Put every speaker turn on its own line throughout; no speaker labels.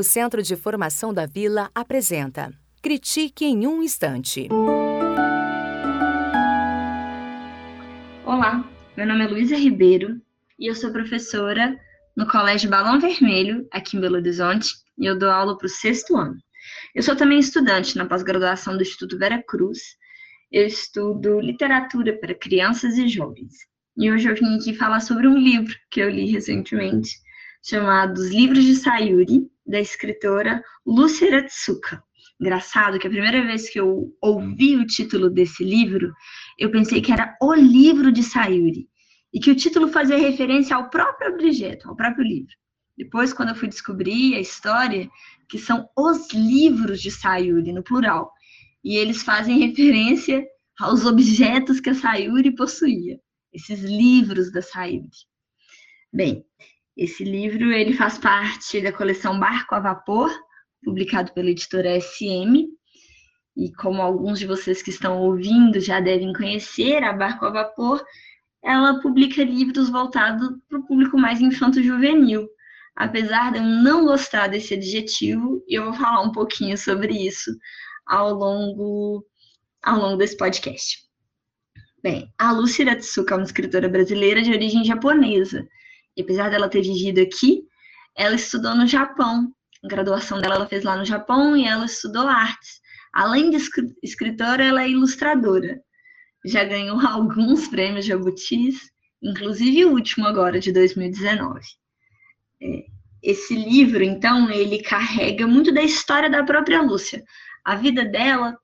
O Centro de Formação da Vila apresenta Critique em um Instante.
Olá, meu nome é Luísa Ribeiro e eu sou professora no Colégio Balão Vermelho, aqui em Belo Horizonte, e eu dou aula para o sexto ano. Eu sou também estudante na pós-graduação do Instituto Vera Cruz. Eu estudo literatura para crianças e jovens. E hoje eu vim aqui falar sobre um livro que eu li recentemente, chamado Os Livros de Sayuri, da escritora Lúcia Tsuka. Engraçado que a primeira vez que eu ouvi o título desse livro, eu pensei que era O Livro de Sayuri, e que o título fazia referência ao próprio objeto, ao próprio livro. Depois, quando eu fui descobrir a história, que são os livros de Sayuri, no plural, e eles fazem referência aos objetos que a Sayuri possuía, esses livros da Sayuri. Bem, esse livro ele faz parte da coleção Barco a Vapor, publicado pela editora SM. E como alguns de vocês que estão ouvindo já devem conhecer, a Barco a Vapor, ela publica livros voltados para o público mais infanto-juvenil. Apesar de eu não gostar desse adjetivo, eu vou falar um pouquinho sobre isso ao longo, ao longo desse podcast. Bem, a Lucy Ratsuka é uma escritora brasileira de origem japonesa apesar dela ter vivido aqui, ela estudou no Japão. A graduação dela ela fez lá no Japão e ela estudou artes. Além de escritora, ela é ilustradora. Já ganhou alguns prêmios Jabutis, inclusive o último agora, de 2019. É, esse livro, então, ele carrega muito da história da própria Lúcia. A vida dela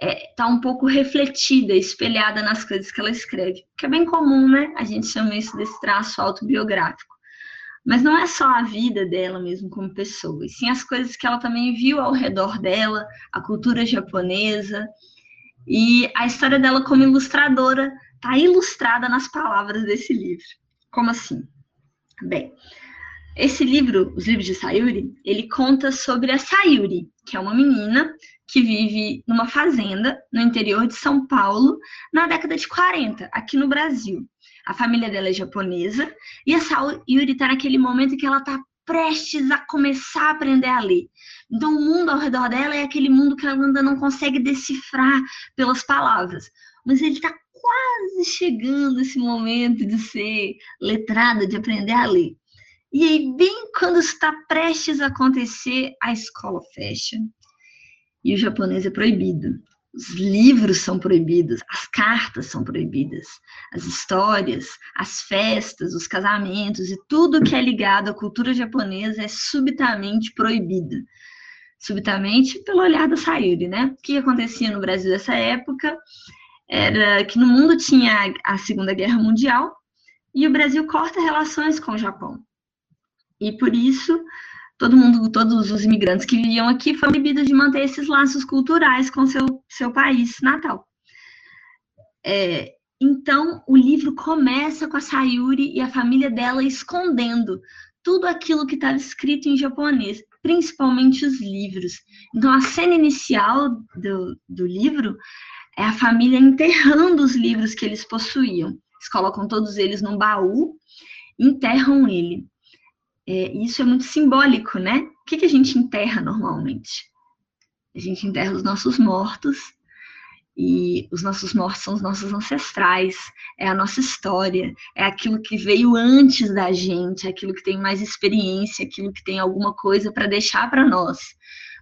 está é, tá um pouco refletida, espelhada nas coisas que ela escreve, que é bem comum, né? A gente chama isso desse traço autobiográfico. Mas não é só a vida dela mesmo como pessoa, e sim as coisas que ela também viu ao redor dela, a cultura japonesa, e a história dela como ilustradora está ilustrada nas palavras desse livro. Como assim? Bem, esse livro, Os Livros de Sayuri, ele conta sobre a Sayuri, que é uma menina que vive numa fazenda no interior de São Paulo na década de 40, aqui no Brasil. A família dela é japonesa e a Sayuri está naquele momento que ela está prestes a começar a aprender a ler. Então, o mundo ao redor dela é aquele mundo que ela ainda não consegue decifrar pelas palavras. Mas ele está quase chegando esse momento de ser letrada, de aprender a ler. E aí, bem quando está prestes a acontecer, a escola fecha e o japonês é proibido. Os livros são proibidos, as cartas são proibidas, as histórias, as festas, os casamentos e tudo que é ligado à cultura japonesa é subitamente proibido. Subitamente pelo olhar da Sayuri, né? O que acontecia no Brasil nessa época era que no mundo tinha a Segunda Guerra Mundial e o Brasil corta relações com o Japão. E por isso, todo mundo, todos os imigrantes que viviam aqui foram proibidos de manter esses laços culturais com seu, seu país natal. É, então, o livro começa com a Sayuri e a família dela escondendo tudo aquilo que estava escrito em japonês, principalmente os livros. Então, a cena inicial do, do livro é a família enterrando os livros que eles possuíam. Eles colocam todos eles num baú, enterram ele. É, isso é muito simbólico, né? O que, que a gente enterra normalmente? A gente enterra os nossos mortos, e os nossos mortos são os nossos ancestrais, é a nossa história, é aquilo que veio antes da gente, é aquilo que tem mais experiência, aquilo que tem alguma coisa para deixar para nós.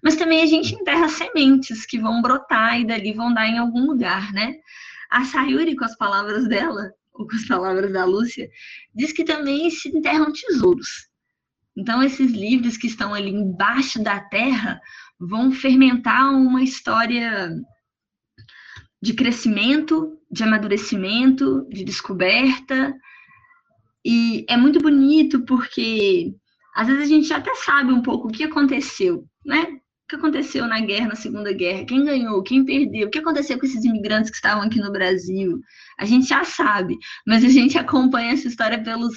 Mas também a gente enterra sementes que vão brotar e dali vão dar em algum lugar, né? A Sayuri, com as palavras dela, ou com as palavras da Lúcia, diz que também se enterram tesouros. Então, esses livros que estão ali embaixo da terra vão fermentar uma história de crescimento, de amadurecimento, de descoberta. E é muito bonito porque às vezes a gente até sabe um pouco o que aconteceu, né? O que aconteceu na guerra, na Segunda Guerra? Quem ganhou? Quem perdeu? O que aconteceu com esses imigrantes que estavam aqui no Brasil? A gente já sabe, mas a gente acompanha essa história pelos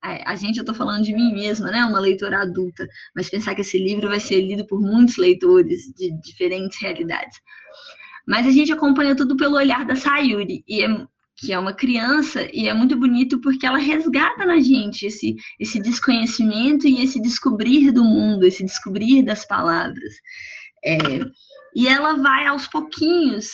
a gente, eu estou falando de mim mesma, né, uma leitora adulta, mas pensar que esse livro vai ser lido por muitos leitores de diferentes realidades. Mas a gente acompanha tudo pelo olhar da Sayuri, e é, que é uma criança, e é muito bonito porque ela resgata na gente esse, esse desconhecimento e esse descobrir do mundo, esse descobrir das palavras. É, e ela vai aos pouquinhos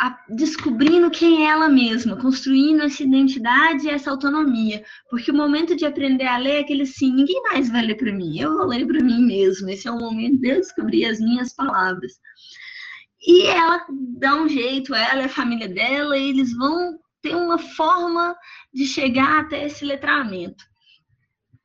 a, descobrindo quem é ela mesma, construindo essa identidade e essa autonomia. Porque o momento de aprender a ler é aquele assim: ninguém mais vai ler para mim, eu vou ler para mim mesmo. Esse é o momento de eu descobrir as minhas palavras. E ela dá um jeito, ela e a família dela, e eles vão ter uma forma de chegar até esse letramento.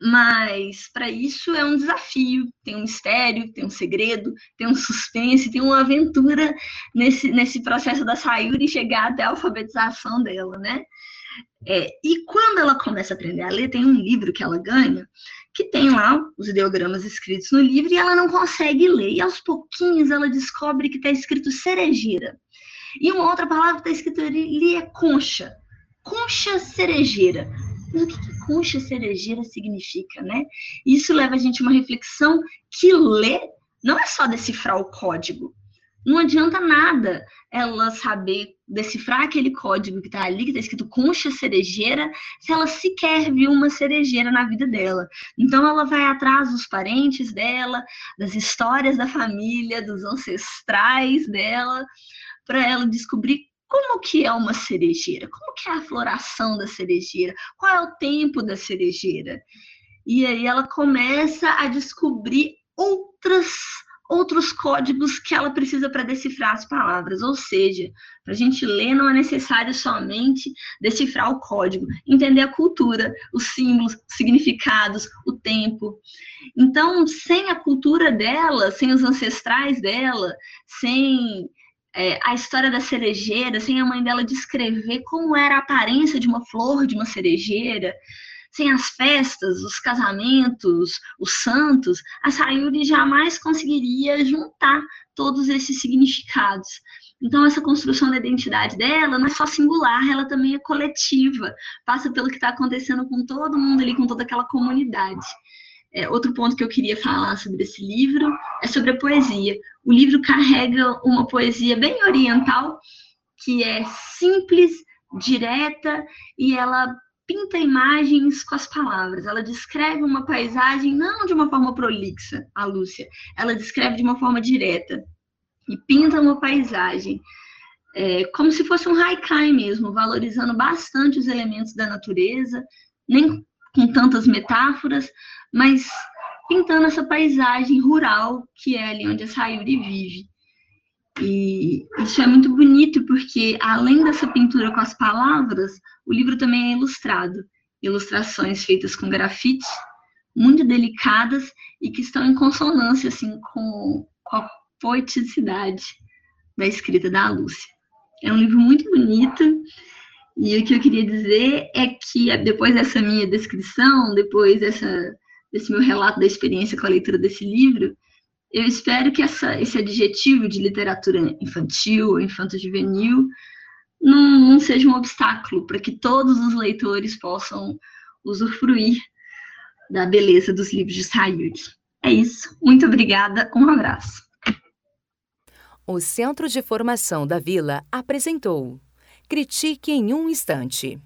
Mas para isso é um desafio, tem um mistério, tem um segredo, tem um suspense, tem uma aventura nesse, nesse processo da Sayuri chegar até a alfabetização dela, né? É, e quando ela começa a aprender a ler, tem um livro que ela ganha, que tem lá os ideogramas escritos no livro e ela não consegue ler. E aos pouquinhos ela descobre que está escrito cerejeira. E uma outra palavra que está escrito ali é concha. Concha cerejeira. Mas o que, que concha cerejeira significa, né? Isso leva a gente a uma reflexão que ler não é só decifrar o código. Não adianta nada ela saber decifrar aquele código que está ali, que está escrito concha cerejeira, se ela sequer viu uma cerejeira na vida dela. Então ela vai atrás dos parentes dela, das histórias da família, dos ancestrais dela, para ela descobrir como que é uma cerejeira, como que é a floração da cerejeira, qual é o tempo da cerejeira. E aí ela começa a descobrir outras outros códigos que ela precisa para decifrar as palavras. Ou seja, para a gente ler não é necessário somente decifrar o código, entender a cultura, os símbolos, significados, o tempo. Então, sem a cultura dela, sem os ancestrais dela, sem é, a história da cerejeira, sem a mãe dela descrever como era a aparência de uma flor de uma cerejeira, sem as festas, os casamentos, os santos, a Sayuri jamais conseguiria juntar todos esses significados. Então, essa construção da identidade dela não é só singular, ela também é coletiva, passa pelo que está acontecendo com todo mundo ali, com toda aquela comunidade. É, outro ponto que eu queria falar sobre esse livro é sobre a poesia. O livro carrega uma poesia bem oriental, que é simples, direta, e ela pinta imagens com as palavras. Ela descreve uma paisagem não de uma forma prolixa, a Lúcia. Ela descreve de uma forma direta e pinta uma paisagem é, como se fosse um haikai mesmo, valorizando bastante os elementos da natureza, nem com tantas metáforas, mas pintando essa paisagem rural que é ali onde a Sayuri vive. E isso é muito bonito porque, além dessa pintura com as palavras, o livro também é ilustrado. Ilustrações feitas com grafite, muito delicadas e que estão em consonância assim, com, com a poeticidade da escrita da Lúcia. É um livro muito bonito e o que eu queria dizer é que depois dessa minha descrição, depois dessa, desse meu relato da experiência com a leitura desse livro, eu espero que essa, esse adjetivo de literatura infantil, infanto-juvenil, não, não seja um obstáculo para que todos os leitores possam usufruir da beleza dos livros de Sayuri. É isso. Muito obrigada. Um abraço.
O Centro de Formação da Vila apresentou Critique em um Instante.